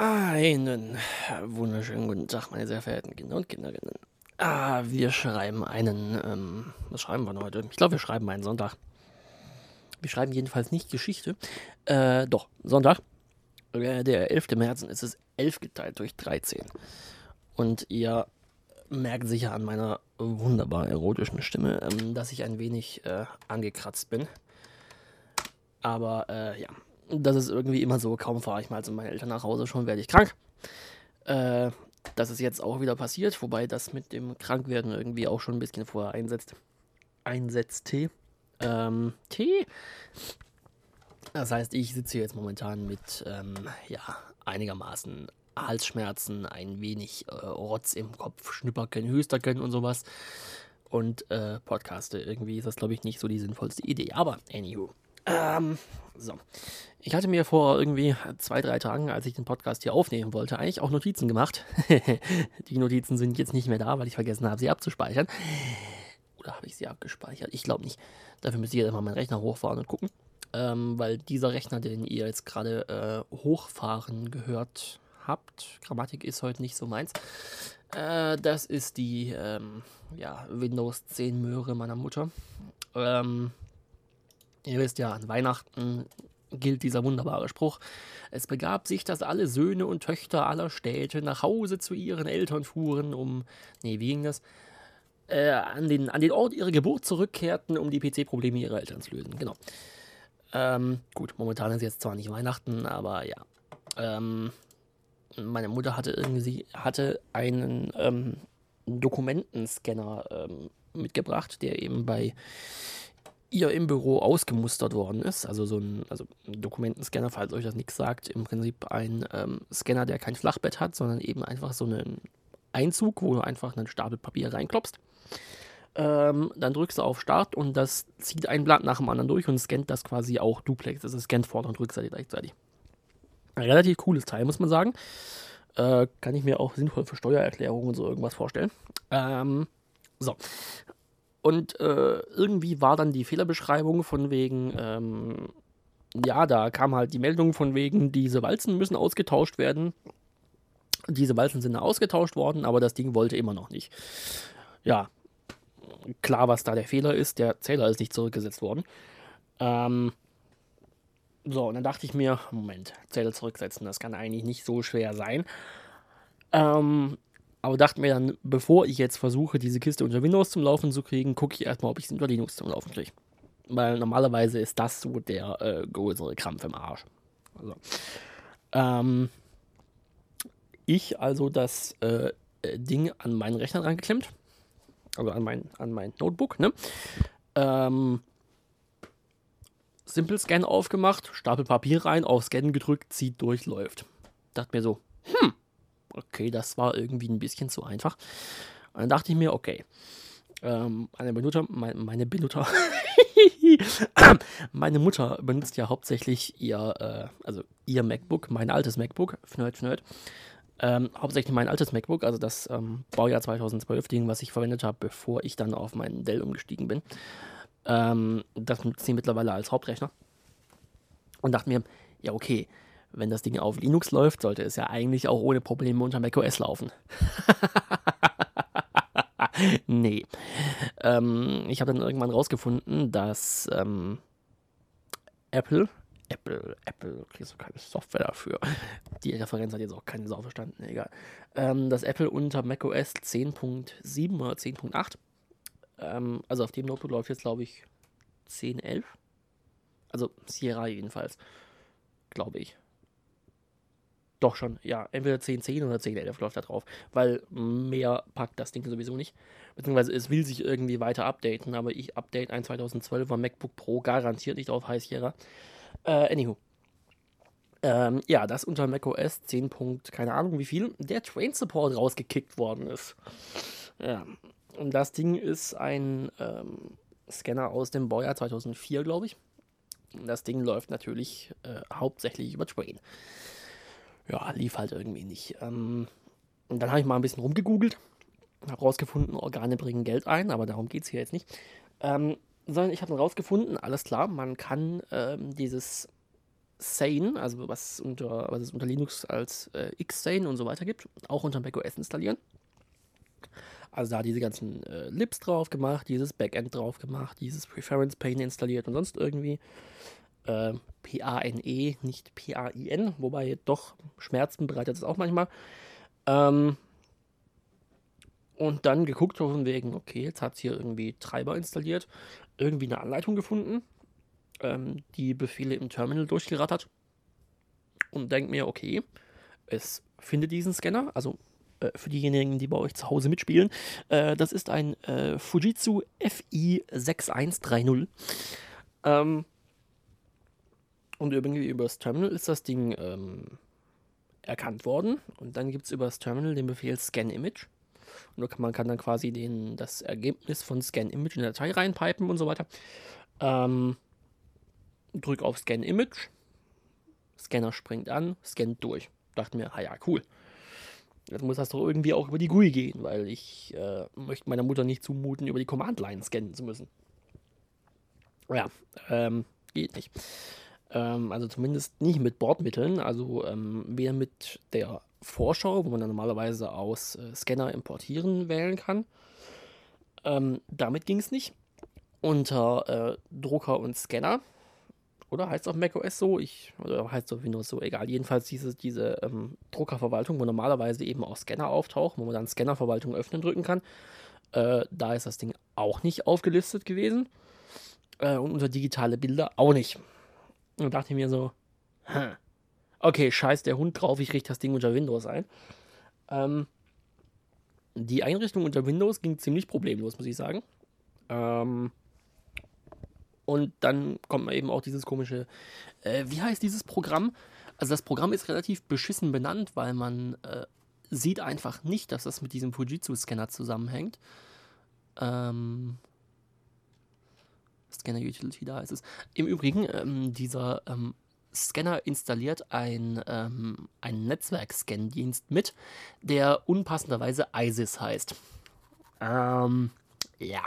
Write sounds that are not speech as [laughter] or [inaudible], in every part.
Einen wunderschönen guten Tag, meine sehr verehrten Kinder und Kinderinnen. Ah, wir schreiben einen, ähm, was schreiben wir denn heute? Ich glaube, wir schreiben einen Sonntag. Wir schreiben jedenfalls nicht Geschichte. Äh, doch, Sonntag. Äh, der 11. März ist es 11 geteilt durch 13. Und ihr merkt sicher an meiner wunderbar erotischen Stimme, ähm, dass ich ein wenig äh, angekratzt bin. Aber äh, ja, das ist irgendwie immer so, kaum fahre ich mal zu meinen Eltern nach Hause, schon werde ich krank. Äh, das ist jetzt auch wieder passiert, wobei das mit dem Krankwerden irgendwie auch schon ein bisschen vorher einsetzt. Einsetzt Tee. Ähm, Tee. Das heißt, ich sitze jetzt momentan mit, ähm, ja, einigermaßen Halsschmerzen, ein wenig äh, Rotz im Kopf, Schnüpperken, Hüsterken und sowas. Und äh, Podcaste. Irgendwie ist das, glaube ich, nicht so die sinnvollste Idee. Aber, anywho. Ähm, so. Ich hatte mir vor irgendwie zwei, drei Tagen, als ich den Podcast hier aufnehmen wollte, eigentlich auch Notizen gemacht. [laughs] die Notizen sind jetzt nicht mehr da, weil ich vergessen habe, sie abzuspeichern. Oder habe ich sie abgespeichert? Ich glaube nicht. Dafür müsste ich jetzt mal meinen Rechner hochfahren und gucken. Ähm, weil dieser Rechner, den ihr jetzt gerade äh, hochfahren gehört habt, Grammatik ist heute nicht so meins. Äh, das ist die ähm, ja, Windows 10 Möhre meiner Mutter. Ähm, Ihr wisst ja, an Weihnachten gilt dieser wunderbare Spruch. Es begab sich, dass alle Söhne und Töchter aller Städte nach Hause zu ihren Eltern fuhren, um, nee, wie ging das? Äh, an, den, an den Ort ihrer Geburt zurückkehrten, um die PC-Probleme ihrer Eltern zu lösen. Genau. Ähm, gut, momentan ist jetzt zwar nicht Weihnachten, aber ja. Ähm, meine Mutter hatte irgendwie hatte einen ähm, Dokumentenscanner ähm, mitgebracht, der eben bei ihr im Büro ausgemustert worden ist. Also so ein, also ein Dokumentenscanner, falls euch das nichts sagt, im Prinzip ein ähm, Scanner, der kein Flachbett hat, sondern eben einfach so einen Einzug, wo du einfach einen Stapel Papier reinklopfst. Ähm, dann drückst du auf Start und das zieht ein Blatt nach dem anderen durch und scannt das quasi auch duplex. Das scannt Vorder- und Rückseite gleichzeitig. Ein relativ cooles Teil, muss man sagen. Äh, kann ich mir auch sinnvoll für Steuererklärungen und so irgendwas vorstellen. Ähm, so. Und äh, irgendwie war dann die Fehlerbeschreibung von wegen, ähm, ja, da kam halt die Meldung von wegen, diese Walzen müssen ausgetauscht werden. Diese Walzen sind ausgetauscht worden, aber das Ding wollte immer noch nicht. Ja, klar, was da der Fehler ist. Der Zähler ist nicht zurückgesetzt worden. Ähm, so, und dann dachte ich mir, Moment, Zähler zurücksetzen, das kann eigentlich nicht so schwer sein. Ähm, aber dachte mir dann, bevor ich jetzt versuche, diese Kiste unter Windows zum Laufen zu kriegen, gucke ich erstmal, ob ich sie unter Linux zum Laufen kriege. Weil normalerweise ist das so der äh, größere Krampf im Arsch. Also, ähm, ich also das äh, Ding an meinen Rechner rangeklemmt. Also an mein, an mein Notebook, ne? Ähm, Simple Scan aufgemacht, Stapel Papier rein, auf Scan gedrückt, zieht durch, läuft. Dachte mir so, hm, okay, das war irgendwie ein bisschen zu einfach. Und dann dachte ich mir, okay, ähm, meine Benutzer, meine, [laughs] meine Benutzer, meine Mutter benutzt ja hauptsächlich ihr, äh, also ihr MacBook, mein altes MacBook, Fnerd, Fnerd, ähm, hauptsächlich mein altes MacBook, also das ähm, Baujahr 2012 Ding, was ich verwendet habe, bevor ich dann auf meinen Dell umgestiegen bin. Ähm, das nutzt sie mittlerweile als Hauptrechner. Und dachte mir, ja, okay, wenn das Ding auf Linux läuft, sollte es ja eigentlich auch ohne Probleme unter macOS laufen. [laughs] nee. Ähm, ich habe dann irgendwann rausgefunden, dass ähm, Apple, Apple, Apple, kriegst du keine Software dafür. Die Referenz hat jetzt auch keine Sau verstanden, egal. Ähm, dass Apple unter macOS 10.7 oder 10.8, ähm, also auf dem Notebook läuft jetzt, glaube ich, 10.11. Also Sierra jedenfalls, glaube ich. Doch schon, ja. Entweder 10.10 oder 10.11 läuft da drauf, weil mehr packt das Ding sowieso nicht. Beziehungsweise es will sich irgendwie weiter updaten, aber ich update ein 2012er MacBook Pro garantiert nicht auf High Sierra. Äh, anywho. Ähm, ja, das unter macOS 10. keine Ahnung wie viel, der Train Support rausgekickt worden ist. Ja. Und das Ding ist ein ähm, Scanner aus dem Baujahr 2004, glaube ich. Das Ding läuft natürlich äh, hauptsächlich über Train ja, lief halt irgendwie nicht. Ähm, und dann habe ich mal ein bisschen rumgegoogelt, habe rausgefunden, Organe bringen Geld ein, aber darum geht es hier jetzt nicht. Ähm, sondern ich habe dann rausgefunden, alles klar, man kann ähm, dieses Sane, also was, unter, was es unter Linux als äh, Xsane und so weiter gibt, auch unter macOS installieren. Also da diese ganzen äh, Libs drauf gemacht, dieses Backend drauf gemacht, dieses Preference Pane installiert und sonst irgendwie. Äh, P-A-N-E, nicht P-A-I-N, wobei doch Schmerzen bereitet es auch manchmal. Ähm, und dann geguckt von wegen, okay, jetzt hat es hier irgendwie Treiber installiert, irgendwie eine Anleitung gefunden, ähm, die Befehle im Terminal durchgerattert und denkt mir, okay, es findet diesen Scanner, also äh, für diejenigen, die bei euch zu Hause mitspielen, äh, das ist ein äh, Fujitsu FI6130. Ähm, und irgendwie übers Terminal ist das Ding ähm, erkannt worden. Und dann gibt es übers Terminal den Befehl Scan Image. Und man kann dann quasi den, das Ergebnis von Scan Image in der Datei reinpipen und so weiter. Ähm, drück auf Scan Image. Scanner springt an, scannt durch. Dachte mir, ah ja, cool. Jetzt muss das doch irgendwie auch über die GUI gehen, weil ich äh, möchte meiner Mutter nicht zumuten, über die Command-Line scannen zu müssen. Ja, ähm, geht nicht. Ähm, also zumindest nicht mit Bordmitteln, also ähm, weder mit der Vorschau, wo man dann normalerweise aus äh, Scanner importieren wählen kann. Ähm, damit ging es nicht. Unter äh, Drucker und Scanner oder heißt es auf macOS so? Ich, oder heißt es auf Windows so? Egal. Jedenfalls diese, diese ähm, Druckerverwaltung, wo normalerweise eben auch Scanner auftauchen, wo man dann Scannerverwaltung öffnen drücken kann. Äh, da ist das Ding auch nicht aufgelistet gewesen. Äh, und unter digitale Bilder auch nicht. Und dachte mir so, hm, okay, scheiß der Hund drauf, ich richte das Ding unter Windows ein. Ähm, die Einrichtung unter Windows ging ziemlich problemlos, muss ich sagen. Ähm, und dann kommt man eben auch dieses komische, äh, wie heißt dieses Programm? Also das Programm ist relativ beschissen benannt, weil man äh, sieht einfach nicht, dass das mit diesem Fujitsu-Scanner zusammenhängt. Ähm, Scanner Utility, da ist es. Im Übrigen, ähm, dieser ähm, Scanner installiert ein, ähm, einen Netzwerk-Scan-Dienst mit, der unpassenderweise ISIS heißt. Ähm, ja,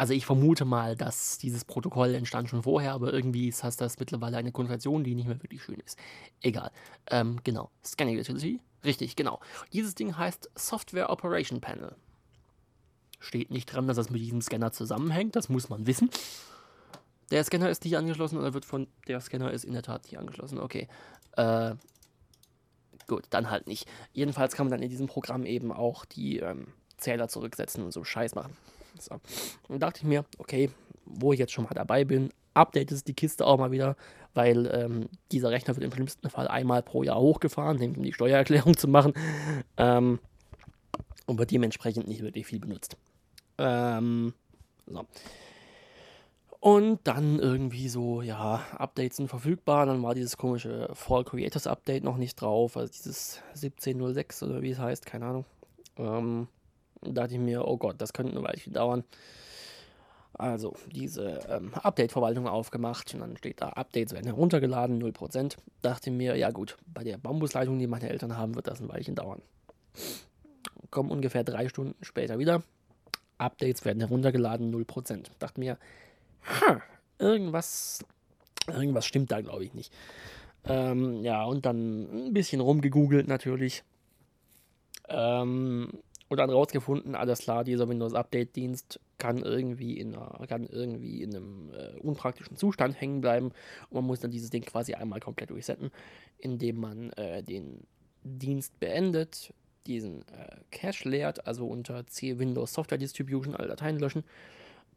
also ich vermute mal, dass dieses Protokoll entstand schon vorher, aber irgendwie ist das mittlerweile eine Konnotation, die nicht mehr wirklich schön ist. Egal. Ähm, genau. Scanning Utility. Richtig, genau. Dieses Ding heißt Software Operation Panel. Steht nicht dran, dass das mit diesem Scanner zusammenhängt, das muss man wissen. Der Scanner ist nicht angeschlossen oder wird von der Scanner ist in der Tat nicht angeschlossen. Okay. Äh, gut, dann halt nicht. Jedenfalls kann man dann in diesem Programm eben auch die ähm, Zähler zurücksetzen und so Scheiß machen. So. Und dachte ich mir, okay, wo ich jetzt schon mal dabei bin, updatest die Kiste auch mal wieder, weil ähm, dieser Rechner wird im schlimmsten Fall einmal pro Jahr hochgefahren, um die Steuererklärung zu machen. Ähm, und wird dementsprechend nicht wirklich viel benutzt. Ähm, so. Und dann irgendwie so, ja, Updates sind verfügbar. Dann war dieses komische Fall Creators Update noch nicht drauf, also dieses 1706 oder wie es heißt, keine Ahnung. Ähm, da dachte ich mir, oh Gott, das könnte eine Weile dauern. Also diese ähm, Update-Verwaltung aufgemacht und dann steht da, Updates werden heruntergeladen, 0%. Dachte mir, ja gut, bei der Bambusleitung, die meine Eltern haben, wird das ein Weilchen dauern. Kommen ungefähr drei Stunden später wieder. Updates werden heruntergeladen, 0%. Dachte mir, ha, irgendwas, irgendwas stimmt da, glaube ich, nicht. Ähm, ja, und dann ein bisschen rumgegoogelt natürlich. Ähm, und dann rausgefunden, alles klar, dieser Windows Update Dienst kann irgendwie in, einer, kann irgendwie in einem äh, unpraktischen Zustand hängen bleiben und man muss dann dieses Ding quasi einmal komplett resetten, indem man äh, den Dienst beendet, diesen äh, Cache leert, also unter C Windows Software Distribution alle Dateien löschen.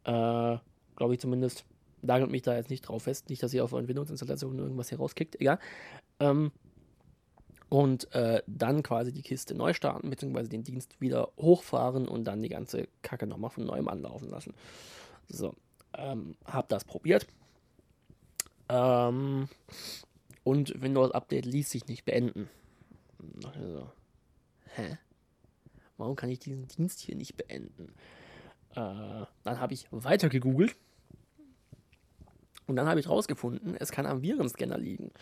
Äh, Glaube ich zumindest. Lagert mich da jetzt nicht drauf fest, nicht, dass ihr auf euren Windows-Installationen irgendwas hier rauskickt, egal. Ähm, und äh, dann quasi die Kiste neu starten, beziehungsweise den Dienst wieder hochfahren und dann die ganze Kacke nochmal von neuem anlaufen lassen. So, ähm, hab das probiert. Ähm, und Windows Update ließ sich nicht beenden. Also, hä? Warum kann ich diesen Dienst hier nicht beenden? Äh, dann habe ich weiter gegoogelt. Und dann habe ich rausgefunden, es kann am Virenscanner liegen.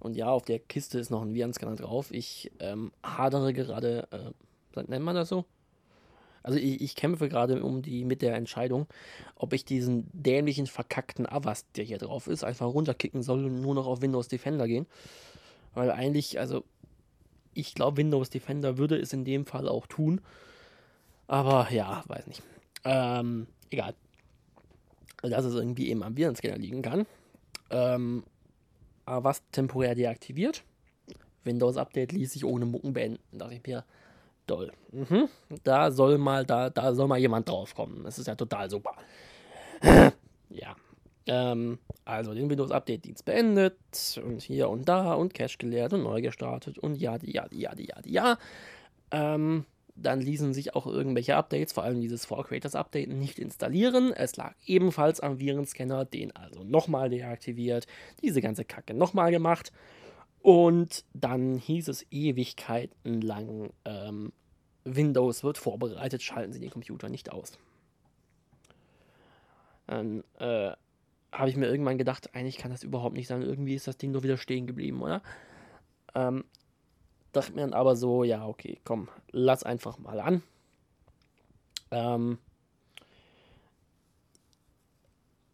Und ja, auf der Kiste ist noch ein Virenscanner drauf. Ich ähm, hadere gerade, äh, nennt man das so? Also ich, ich kämpfe gerade um die mit der Entscheidung, ob ich diesen dämlichen, verkackten Avast, der hier drauf ist, einfach runterkicken soll und nur noch auf Windows Defender gehen. Weil eigentlich, also ich glaube, Windows Defender würde es in dem Fall auch tun. Aber ja, weiß nicht. Ähm, egal. Dass es irgendwie eben am Virenscanner liegen kann. Ähm, Avast temporär deaktiviert. Windows Update ließ sich ohne Mucken beenden. Dachte ich mir, doll. Mhm. Da soll mal, da, da soll mal jemand draufkommen. Das ist ja total super. [laughs] ja. Ähm, also den Windows Update Dienst beendet und hier und da und Cache geleert und neu gestartet und ja, ja, ja, ja, ja. Ähm, dann ließen sich auch irgendwelche Updates, vor allem dieses For Creators Update, nicht installieren. Es lag ebenfalls am Virenscanner, den also nochmal deaktiviert, diese ganze Kacke nochmal gemacht. Und dann hieß es Ewigkeiten lang, ähm, Windows wird vorbereitet, schalten Sie den Computer nicht aus. Dann äh, habe ich mir irgendwann gedacht, eigentlich kann das überhaupt nicht sein. Irgendwie ist das Ding doch wieder stehen geblieben, oder? Ähm, dachte mir dann aber so, ja, okay, komm, lass einfach mal an. Ähm,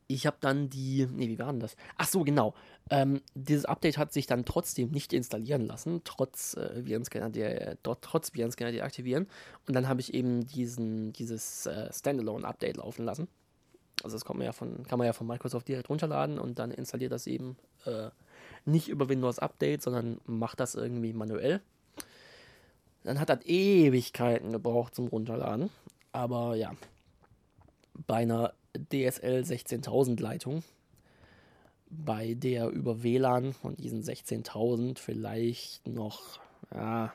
ich habe dann die, nee, wie war denn das? Ach so, genau. Ähm, dieses Update hat sich dann trotzdem nicht installieren lassen, trotz äh, Virenscanner, der, trotz Virenscanner deaktivieren. Und dann habe ich eben diesen, dieses äh, Standalone-Update laufen lassen. Also das kann man ja von, kann man ja von Microsoft direkt runterladen und dann installiert das eben äh, nicht über Windows Update, sondern macht das irgendwie manuell. Dann hat das Ewigkeiten gebraucht zum Runterladen. Aber ja, bei einer DSL 16000 Leitung, bei der über WLAN von diesen 16.000 vielleicht noch, ja,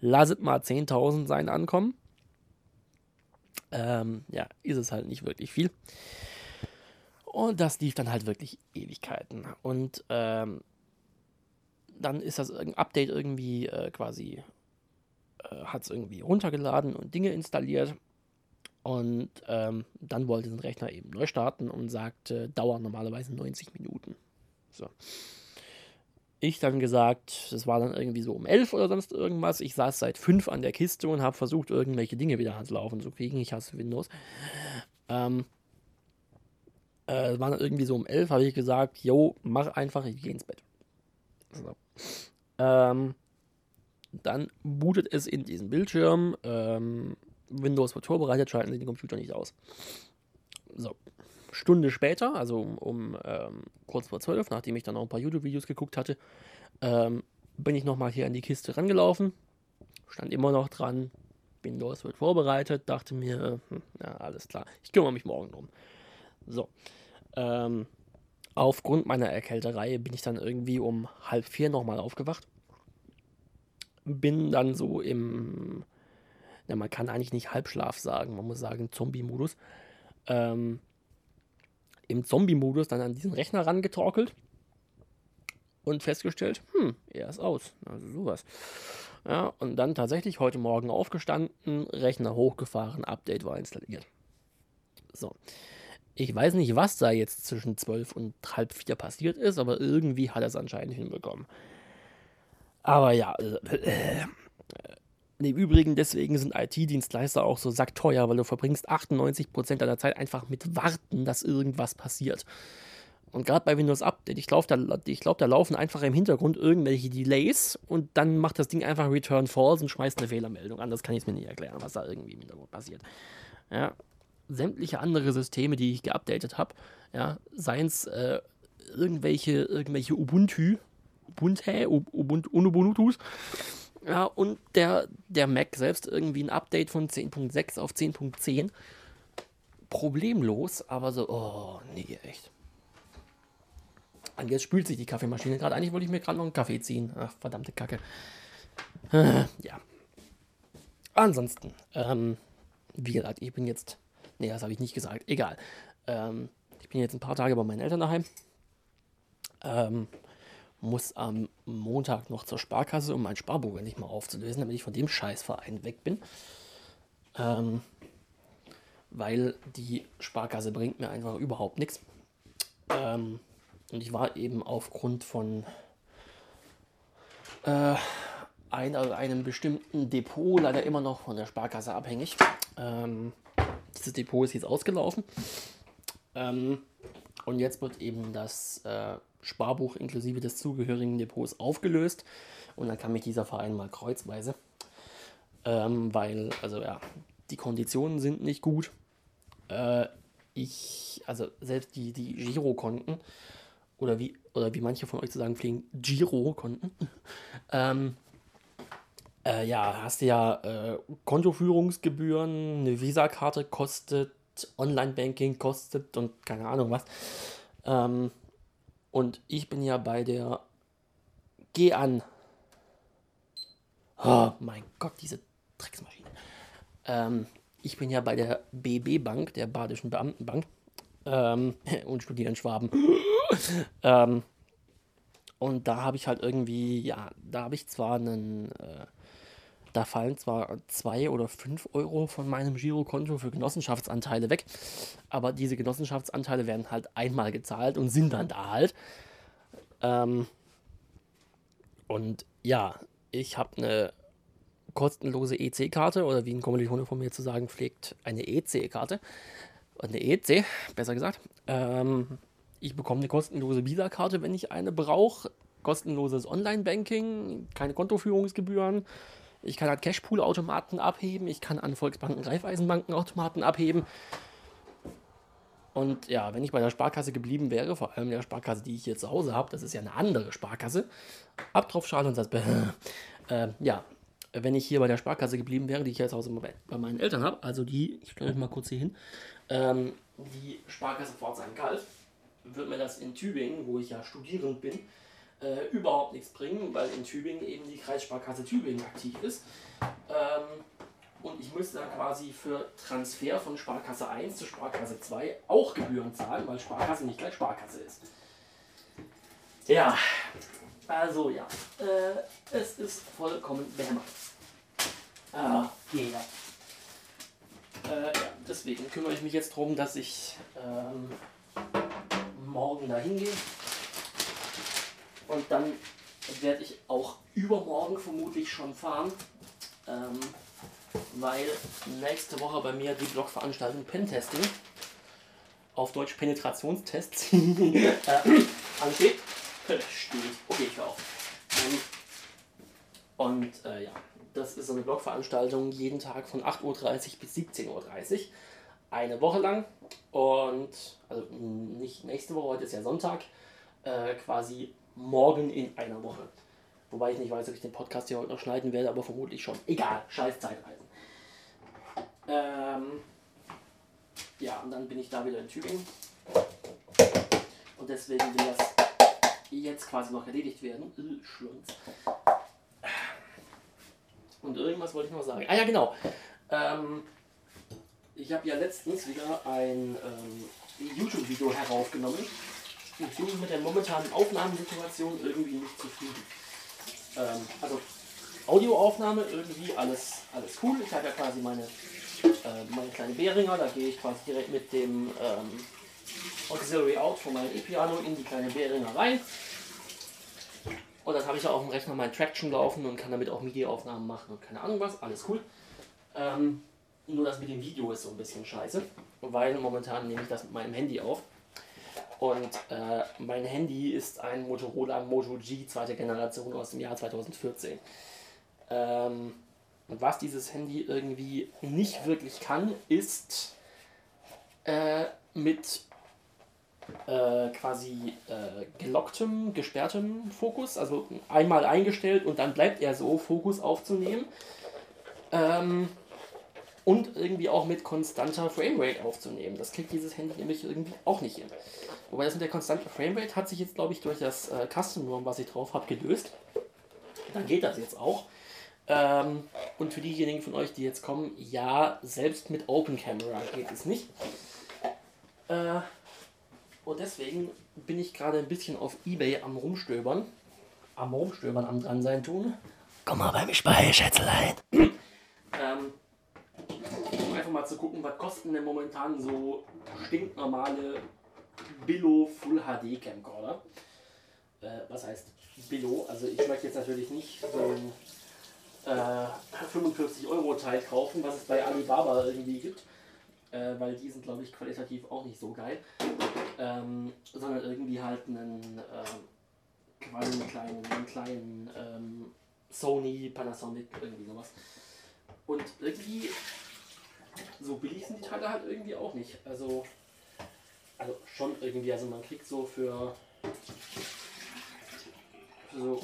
lasset mal 10.000 sein ankommen. Ähm, ja, ist es halt nicht wirklich viel. Und das lief dann halt wirklich Ewigkeiten. Und ähm, dann ist das Update irgendwie äh, quasi, äh, hat es irgendwie runtergeladen und Dinge installiert. Und ähm, dann wollte den Rechner eben neu starten und sagte, dauert normalerweise 90 Minuten. So. Ich dann gesagt, das war dann irgendwie so um 11 oder sonst irgendwas. Ich saß seit 5 an der Kiste und habe versucht, irgendwelche Dinge wieder ans Laufen zu kriegen. Ich hasse Windows. Ähm, äh, war dann irgendwie so um 11, habe ich gesagt, yo, mach einfach, ich gehe ins Bett. So. Ähm, dann bootet es in diesen Bildschirm. Ähm, Windows wird vorbereitet, schalten Sie den Computer nicht aus. So. Stunde später, also um, um ähm, kurz vor zwölf, nachdem ich dann noch ein paar YouTube-Videos geguckt hatte, ähm, bin ich nochmal hier an die Kiste rangelaufen. Stand immer noch dran, Windows wird vorbereitet. Dachte mir, hm, ja, alles klar, ich kümmere mich morgen drum. So. Ähm, aufgrund meiner Erkälterei bin ich dann irgendwie um halb vier nochmal aufgewacht. Bin dann so im ja, man kann eigentlich nicht Halbschlaf sagen, man muss sagen Zombie-Modus. Ähm, Im Zombie-Modus dann an diesen Rechner rangetorkelt und festgestellt, hm, er ist aus. Also sowas. Ja, und dann tatsächlich heute Morgen aufgestanden, Rechner hochgefahren, Update war installiert. So. Ich weiß nicht, was da jetzt zwischen 12 und halb 4 passiert ist, aber irgendwie hat er es anscheinend hinbekommen. Aber ja, äh, äh, im Übrigen, deswegen sind IT-Dienstleister auch so sackteuer, weil du verbringst 98% deiner Zeit einfach mit Warten, dass irgendwas passiert. Und gerade bei Windows Update, ich glaube, da, glaub, da laufen einfach im Hintergrund irgendwelche Delays und dann macht das Ding einfach Return False und schmeißt eine Fehlermeldung an. Das kann ich mir nicht erklären, was da irgendwie im Hintergrund passiert. Ja. Sämtliche andere Systeme, die ich geupdatet habe, ja, seien es äh, irgendwelche, irgendwelche Ubuntu, Ubuntu, Ubuntu, Ubuntus, ja, und der, der Mac selbst irgendwie ein Update von 10.6 auf 10.10. Problemlos, aber so, oh, nee, echt. Und jetzt spült sich die Kaffeemaschine gerade. Eigentlich wollte ich mir gerade noch einen Kaffee ziehen. Ach, verdammte Kacke. Äh, ja. Ansonsten, ähm, wie gesagt, ich bin jetzt. Nee, das habe ich nicht gesagt. Egal. Ähm, ich bin jetzt ein paar Tage bei meinen Eltern daheim. Ähm, muss am Montag noch zur Sparkasse, um mein Sparbuch endlich mal aufzulösen, damit ich von dem Scheißverein weg bin. Ähm, weil die Sparkasse bringt mir einfach überhaupt nichts. Ähm, und ich war eben aufgrund von äh, einer, einem bestimmten Depot leider immer noch von der Sparkasse abhängig. Ähm, dieses Depot ist jetzt ausgelaufen. Ähm, und jetzt wird eben das äh, Sparbuch inklusive des zugehörigen Depots aufgelöst. Und dann kann mich dieser Verein mal kreuzweise. Ähm, weil, also ja, die Konditionen sind nicht gut. Äh, ich, also selbst die, die Girokonten, oder wie, oder wie manche von euch zu sagen pflegen, Girokonten, [laughs] ähm, äh, ja, hast du ja äh, Kontoführungsgebühren, eine Visakarte kostet, Online-Banking kostet und keine Ahnung was. Ähm, und ich bin ja bei der Geh an. Oh mein Gott, diese Drecksmaschine. Ähm, ich bin ja bei der BB Bank, der Badischen Beamtenbank, ähm, [laughs] und studiere in Schwaben. ähm, und da habe ich halt irgendwie, ja, da habe ich zwar einen, äh, da fallen zwar zwei oder fünf Euro von meinem Girokonto für Genossenschaftsanteile weg, aber diese Genossenschaftsanteile werden halt einmal gezahlt und sind dann da halt. Ähm, und ja, ich habe eine kostenlose EC-Karte oder wie ein Kommilitone von mir zu sagen pflegt, eine EC-Karte. Eine EC, besser gesagt. Ähm, ich bekomme eine kostenlose Visa-Karte, wenn ich eine brauche. Kostenloses Online-Banking, keine Kontoführungsgebühren. Ich kann an Cashpool-Automaten abheben. Ich kann an Volksbanken, Raiffeisenbanken-Automaten abheben. Und ja, wenn ich bei der Sparkasse geblieben wäre, vor allem der Sparkasse, die ich hier zu Hause habe, das ist ja eine andere Sparkasse, Abtropfschale und das, äh, ja, wenn ich hier bei der Sparkasse geblieben wäre, die ich jetzt zu Hause bei meinen Eltern habe, also die, ich stelle euch mal kurz hier hin, ähm, die Sparkasse Pforzheim-Kalf, wird mir das in Tübingen, wo ich ja studierend bin, äh, überhaupt nichts bringen, weil in Tübingen eben die Kreissparkasse Tübingen aktiv ist. Ähm, und ich müsste dann quasi für Transfer von Sparkasse 1 zu Sparkasse 2 auch Gebühren zahlen, weil Sparkasse nicht gleich Sparkasse ist. Ja, also ja, äh, es ist vollkommen behämmert. Ah, jeder. Äh, ja, deswegen kümmere ich mich jetzt darum, dass ich ähm, morgen dahin gehe. Und dann werde ich auch übermorgen vermutlich schon fahren, ähm, weil nächste Woche bei mir die Blogveranstaltung Pentesting, auf Deutsch Penetrationstests, [laughs] äh, ansteht. Steht. Okay, ich höre auf. Ähm, und äh, ja, das ist so eine Blogveranstaltung jeden Tag von 8.30 Uhr bis 17.30 Uhr. Eine Woche lang. Und, also nicht nächste Woche, heute ist ja Sonntag, äh, quasi morgen in einer Woche. Wobei ich nicht weiß, ob ich den Podcast hier heute noch schneiden werde, aber vermutlich schon. Egal, scheiß Zeitreisen. Ähm, ja, und dann bin ich da wieder in Tübingen. Und deswegen will das jetzt quasi noch erledigt werden. Äh, Schlunz. Und irgendwas wollte ich noch sagen. Ah ja, genau. Ähm, ich habe ja letztens wieder ein ähm, YouTube-Video heraufgenommen. Ich bin mit der momentanen Aufnahmesituation irgendwie nicht zufrieden. Ähm, also Audioaufnahme irgendwie alles, alles cool. Ich habe ja quasi meine, äh, meine kleine Behringer, da gehe ich quasi direkt mit dem ähm, Auxiliary Out von meinem E-Piano in die kleine Behringer rein. Und dann habe ich ja auf dem Rechner mein Traction laufen und kann damit auch MIDI-Aufnahmen machen und keine Ahnung was, alles cool. Ähm, nur das mit dem Video ist so ein bisschen scheiße, weil momentan nehme ich das mit meinem Handy auf. Und äh, mein Handy ist ein Motorola Moto G zweite Generation aus dem Jahr 2014. Ähm, und was dieses Handy irgendwie nicht wirklich kann, ist äh, mit äh, quasi äh, gelocktem, gesperrtem Fokus, also einmal eingestellt und dann bleibt er so, Fokus aufzunehmen. Ähm, und irgendwie auch mit konstanter Framerate aufzunehmen. Das kriegt dieses Handy nämlich irgendwie auch nicht hin. Wobei das mit der konstanten Framerate hat sich jetzt, glaube ich, durch das äh, Custom ROM, was ich drauf habe, gelöst. Dann geht das jetzt auch. Ähm, und für diejenigen von euch, die jetzt kommen, ja, selbst mit Open Camera geht es nicht. Äh, und deswegen bin ich gerade ein bisschen auf Ebay am Rumstöbern. Am Rumstöbern am dran sein tun. Komm mal bei mir bei, Schätzelein. ähm, zu gucken, was kosten denn momentan so stinknormale Billo Full HD Camcorder. Äh, was heißt Billo? Also ich möchte jetzt natürlich nicht so ein äh, 45 Euro Teil kaufen, was es bei Alibaba irgendwie gibt. Äh, weil die sind, glaube ich, qualitativ auch nicht so geil. Ähm, sondern irgendwie halt einen, äh, einen kleinen, einen kleinen ähm, Sony, Panasonic, irgendwie sowas. Und irgendwie, so billig sind die Teile halt irgendwie auch nicht. Also, also schon irgendwie, also man kriegt so für, für so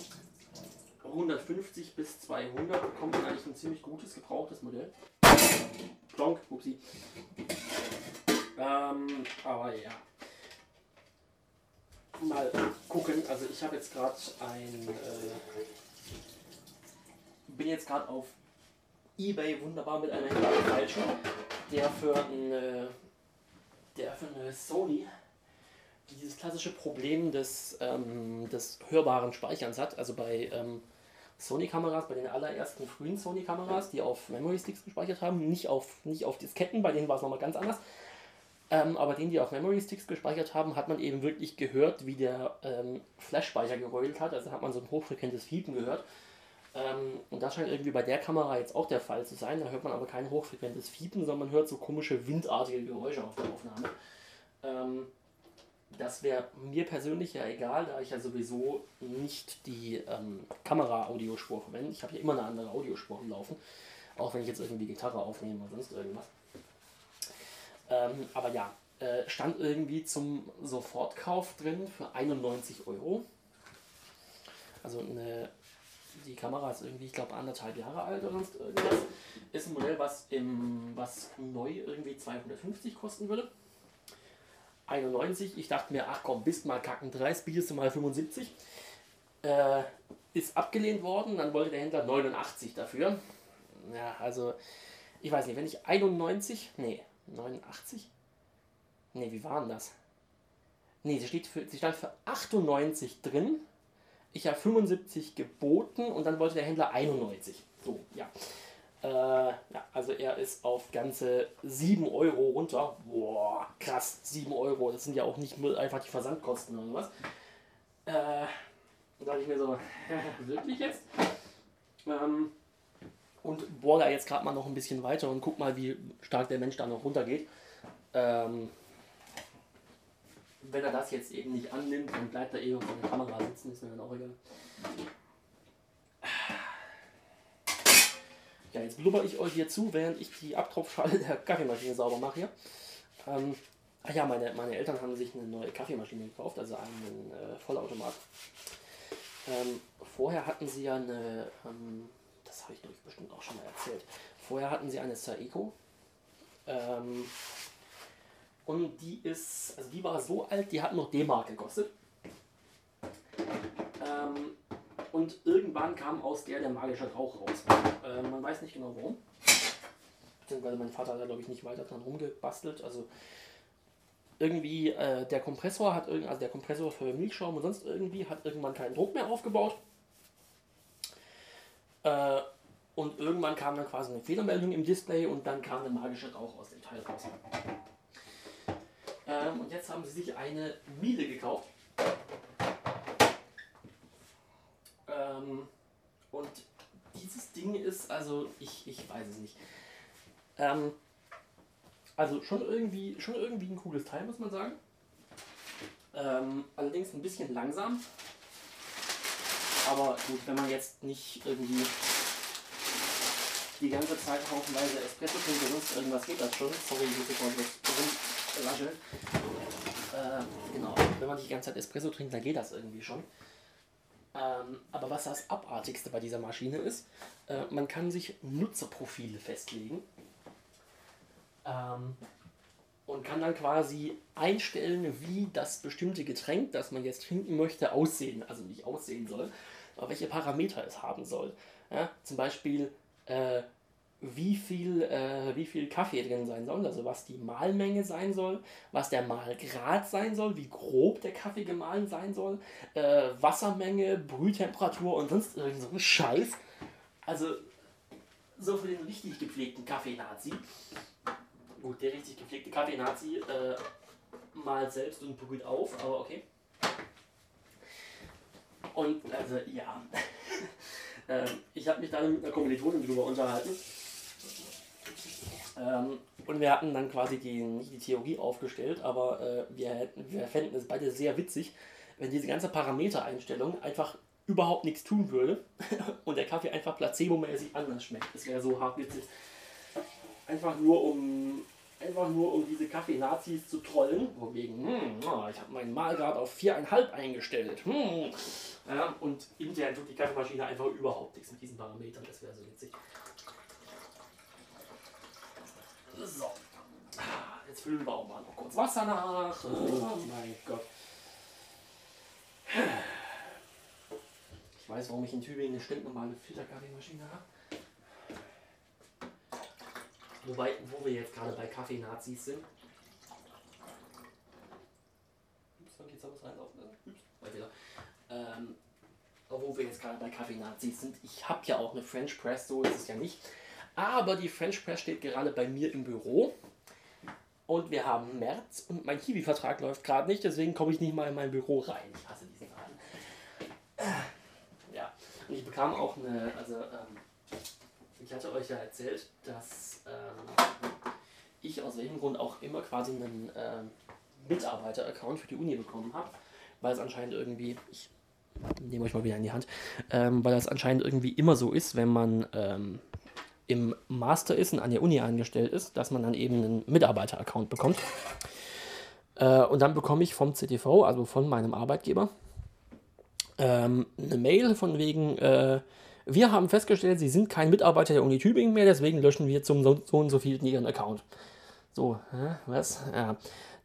150 bis 200 bekommt man eigentlich ein ziemlich gutes gebrauchtes Modell. Plonk, upsi. Ähm, aber ja. Mal gucken, also ich habe jetzt gerade ein, äh, bin jetzt gerade auf Ebay wunderbar mit Händler falschen, der für eine, der für eine Sony dieses klassische Problem des, ähm, des hörbaren Speicherns hat. Also bei ähm, Sony-Kameras, bei den allerersten frühen Sony-Kameras, die auf Memory-Sticks gespeichert haben, nicht auf, nicht auf Disketten, bei denen war es nochmal ganz anders. Ähm, aber denen, die auf Memory-Sticks gespeichert haben, hat man eben wirklich gehört, wie der ähm, Flash-Speicher geheult hat. Also hat man so ein hochfrequentes Fiepen gehört. Ähm, und das scheint irgendwie bei der Kamera jetzt auch der Fall zu sein. Da hört man aber kein hochfrequentes Fiepen, sondern man hört so komische windartige Geräusche auf der Aufnahme. Ähm, das wäre mir persönlich ja egal, da ich ja sowieso nicht die ähm, Kamera-Audiospur verwende. Ich habe ja immer eine andere Audiospur am Laufen, auch wenn ich jetzt irgendwie Gitarre aufnehme oder sonst irgendwas. Ähm, aber ja, äh, stand irgendwie zum Sofortkauf drin für 91 Euro. Also eine, die Kamera ist irgendwie, ich glaube, anderthalb Jahre alt oder sonst irgendwas. Ist ein Modell, was, im, was neu irgendwie 250 kosten würde. 91. Ich dachte mir, ach komm, bist mal kacken, 30 bietest du mal 75. Äh, ist abgelehnt worden, dann wollte der Händler 89 dafür. Ja, also, ich weiß nicht, wenn ich 91, nee, 89? Nee, wie war denn das? Nee, sie, steht für, sie stand für 98 drin. Ich habe 75 geboten und dann wollte der Händler 91. So, ja. Äh, ja, also er ist auf ganze 7 Euro runter. Boah, krass, 7 Euro. Das sind ja auch nicht einfach die Versandkosten oder was. Äh, da dachte ich mir so, [laughs] wirklich jetzt? Ähm, und bohr da jetzt gerade mal noch ein bisschen weiter und guck mal, wie stark der Mensch da noch runtergeht. Ähm, wenn er das jetzt eben nicht annimmt, dann bleibt er eh auf der Kamera sitzen, ist mir dann auch egal. Ja, jetzt blubber ich euch hier zu, während ich die Abtropfschale der Kaffeemaschine sauber mache hier. Ähm, ach ja, meine, meine Eltern haben sich eine neue Kaffeemaschine gekauft, also einen äh, Vollautomat. Ähm, vorher hatten sie ja eine, ähm, das habe ich euch bestimmt auch schon mal erzählt, vorher hatten sie eine Saeco. Ähm, und die ist, also die war so alt, die hat noch D-Mark gekostet. Ähm, und irgendwann kam aus der der magische Rauch raus. Äh, man weiß nicht genau warum. Beziehungsweise mein Vater hat da, glaube ich, nicht weiter dran rumgebastelt. Also irgendwie äh, der Kompressor hat also der Kompressor für Milchschaum und sonst irgendwie hat irgendwann keinen Druck mehr aufgebaut. Äh, und irgendwann kam dann quasi eine Fehlermeldung im Display und dann kam der magische Rauch aus dem Teil raus. Ähm, und jetzt haben sie sich eine Miele gekauft. Ähm, und dieses Ding ist, also ich, ich weiß es nicht. Ähm, also schon irgendwie, schon irgendwie ein cooles Teil, muss man sagen. Ähm, allerdings ein bisschen langsam. Aber gut, wenn man jetzt nicht irgendwie die ganze Zeit haufenweise Espresso trinkt oder sonst irgendwas, geht das schon. Sorry, ich muss jetzt mal rumrascheln. Äh, genau, wenn man die ganze Zeit Espresso trinkt, dann geht das irgendwie schon. Ähm, aber was das Abartigste bei dieser Maschine ist, äh, man kann sich Nutzerprofile festlegen ähm, und kann dann quasi einstellen, wie das bestimmte Getränk, das man jetzt trinken möchte, aussehen, also nicht aussehen soll, aber welche Parameter es haben soll. Ja, zum Beispiel äh, wie viel, äh, wie viel Kaffee drin sein soll, also was die Mahlmenge sein soll, was der Mahlgrad sein soll, wie grob der Kaffee gemahlen sein soll, äh, Wassermenge, Brühtemperatur und sonst irgend so ein Scheiß. Also so für den richtig gepflegten Kaffee-Nazi. Gut, der richtig gepflegte Kaffee-Nazi äh, malt selbst und brüht auf, aber okay. Und also ja. [laughs] Ähm, ich habe mich da mit einer Kommilitonin drüber unterhalten. Ähm, und wir hatten dann quasi die, die Theorie aufgestellt, aber äh, wir, hätten, wir fänden es beide sehr witzig, wenn diese ganze Parametereinstellung einfach überhaupt nichts tun würde [laughs] und der Kaffee einfach placebo-mäßig anders schmeckt. Das wäre so hart witzig. Einfach nur um einfach nur um diese Kaffee-Nazis zu trollen, wogegen, hm, oh, ich habe meinen Mahlgrad auf 4,5 eingestellt. Hm. Ja, und intern tut die Kaffeemaschine einfach überhaupt nichts mit diesen Parametern. Das wäre so witzig. So. Jetzt füllen wir auch mal noch kurz Wasser nach. Oh mein Gott. Ich weiß, warum ich in Tübingen eine stinknormale Filterkaffeemaschine habe. Wobei, wo wir jetzt gerade bei Kaffee-Nazis sind. Ups, dann geht's was rein auf. Ups, bei wieder. Ähm, wo wir jetzt gerade bei Kaffee-Nazis sind. Ich habe ja auch eine French Press, so ist es ja nicht. Aber die French Press steht gerade bei mir im Büro. Und wir haben März und mein Kiwi-Vertrag läuft gerade nicht, deswegen komme ich nicht mal in mein Büro rein. Ich hasse diesen Laden. Ja, und ich bekam auch eine, also ähm, ich hatte euch ja erzählt, dass ähm, ich aus welchem Grund auch immer quasi einen ähm, Mitarbeiter-Account für die Uni bekommen habe, weil es anscheinend irgendwie, ich nehme euch mal wieder in die Hand, ähm, weil das anscheinend irgendwie immer so ist, wenn man ähm, im Master ist und an der Uni angestellt ist, dass man dann eben einen Mitarbeiter-Account bekommt. Äh, und dann bekomme ich vom CTV, also von meinem Arbeitgeber, ähm, eine Mail von wegen, äh, wir haben festgestellt, Sie sind kein Mitarbeiter der Uni Tübingen mehr, deswegen löschen wir zum so, so und so viel Ihren Account. So, hä, was? Ja.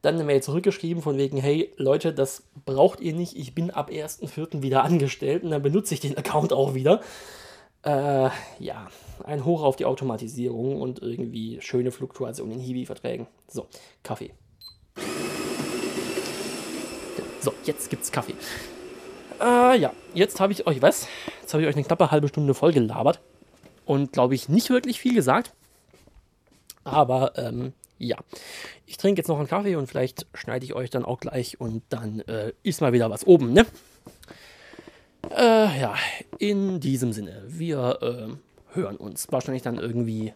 Dann eine Mail zurückgeschrieben von wegen, hey Leute, das braucht ihr nicht, ich bin ab 1.4. wieder angestellt und dann benutze ich den Account auch wieder. Äh, ja, ein Hoch auf die Automatisierung und irgendwie schöne Fluktuation in Hiwi-Verträgen. So, Kaffee. So, jetzt gibt's Kaffee. Äh, ja, jetzt habe ich euch was. Jetzt habe ich euch eine knappe halbe Stunde voll gelabert. Und glaube ich nicht wirklich viel gesagt. Aber ähm, ja, ich trinke jetzt noch einen Kaffee und vielleicht schneide ich euch dann auch gleich und dann äh, ist mal wieder was oben, ne? Äh, ja, in diesem Sinne, wir äh, hören uns wahrscheinlich dann irgendwie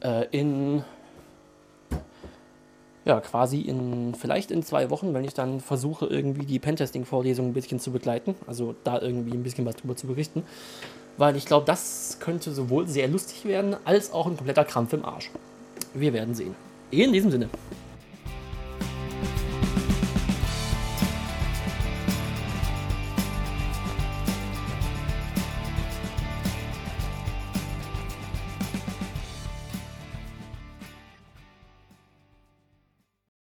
äh, in, ja, quasi in, vielleicht in zwei Wochen, wenn ich dann versuche, irgendwie die Pentesting-Vorlesung ein bisschen zu begleiten, also da irgendwie ein bisschen was drüber zu berichten, weil ich glaube, das könnte sowohl sehr lustig werden, als auch ein kompletter Krampf im Arsch. Wir werden sehen. In diesem Sinne.